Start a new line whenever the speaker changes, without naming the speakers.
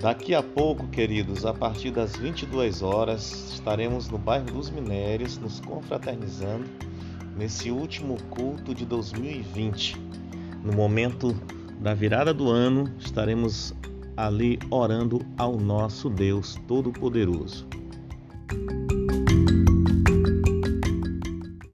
Daqui a pouco, queridos, a partir das 22 horas, estaremos no bairro dos Minérios, nos confraternizando nesse último culto de 2020. No momento da virada do ano, estaremos ali orando ao nosso Deus Todo-Poderoso.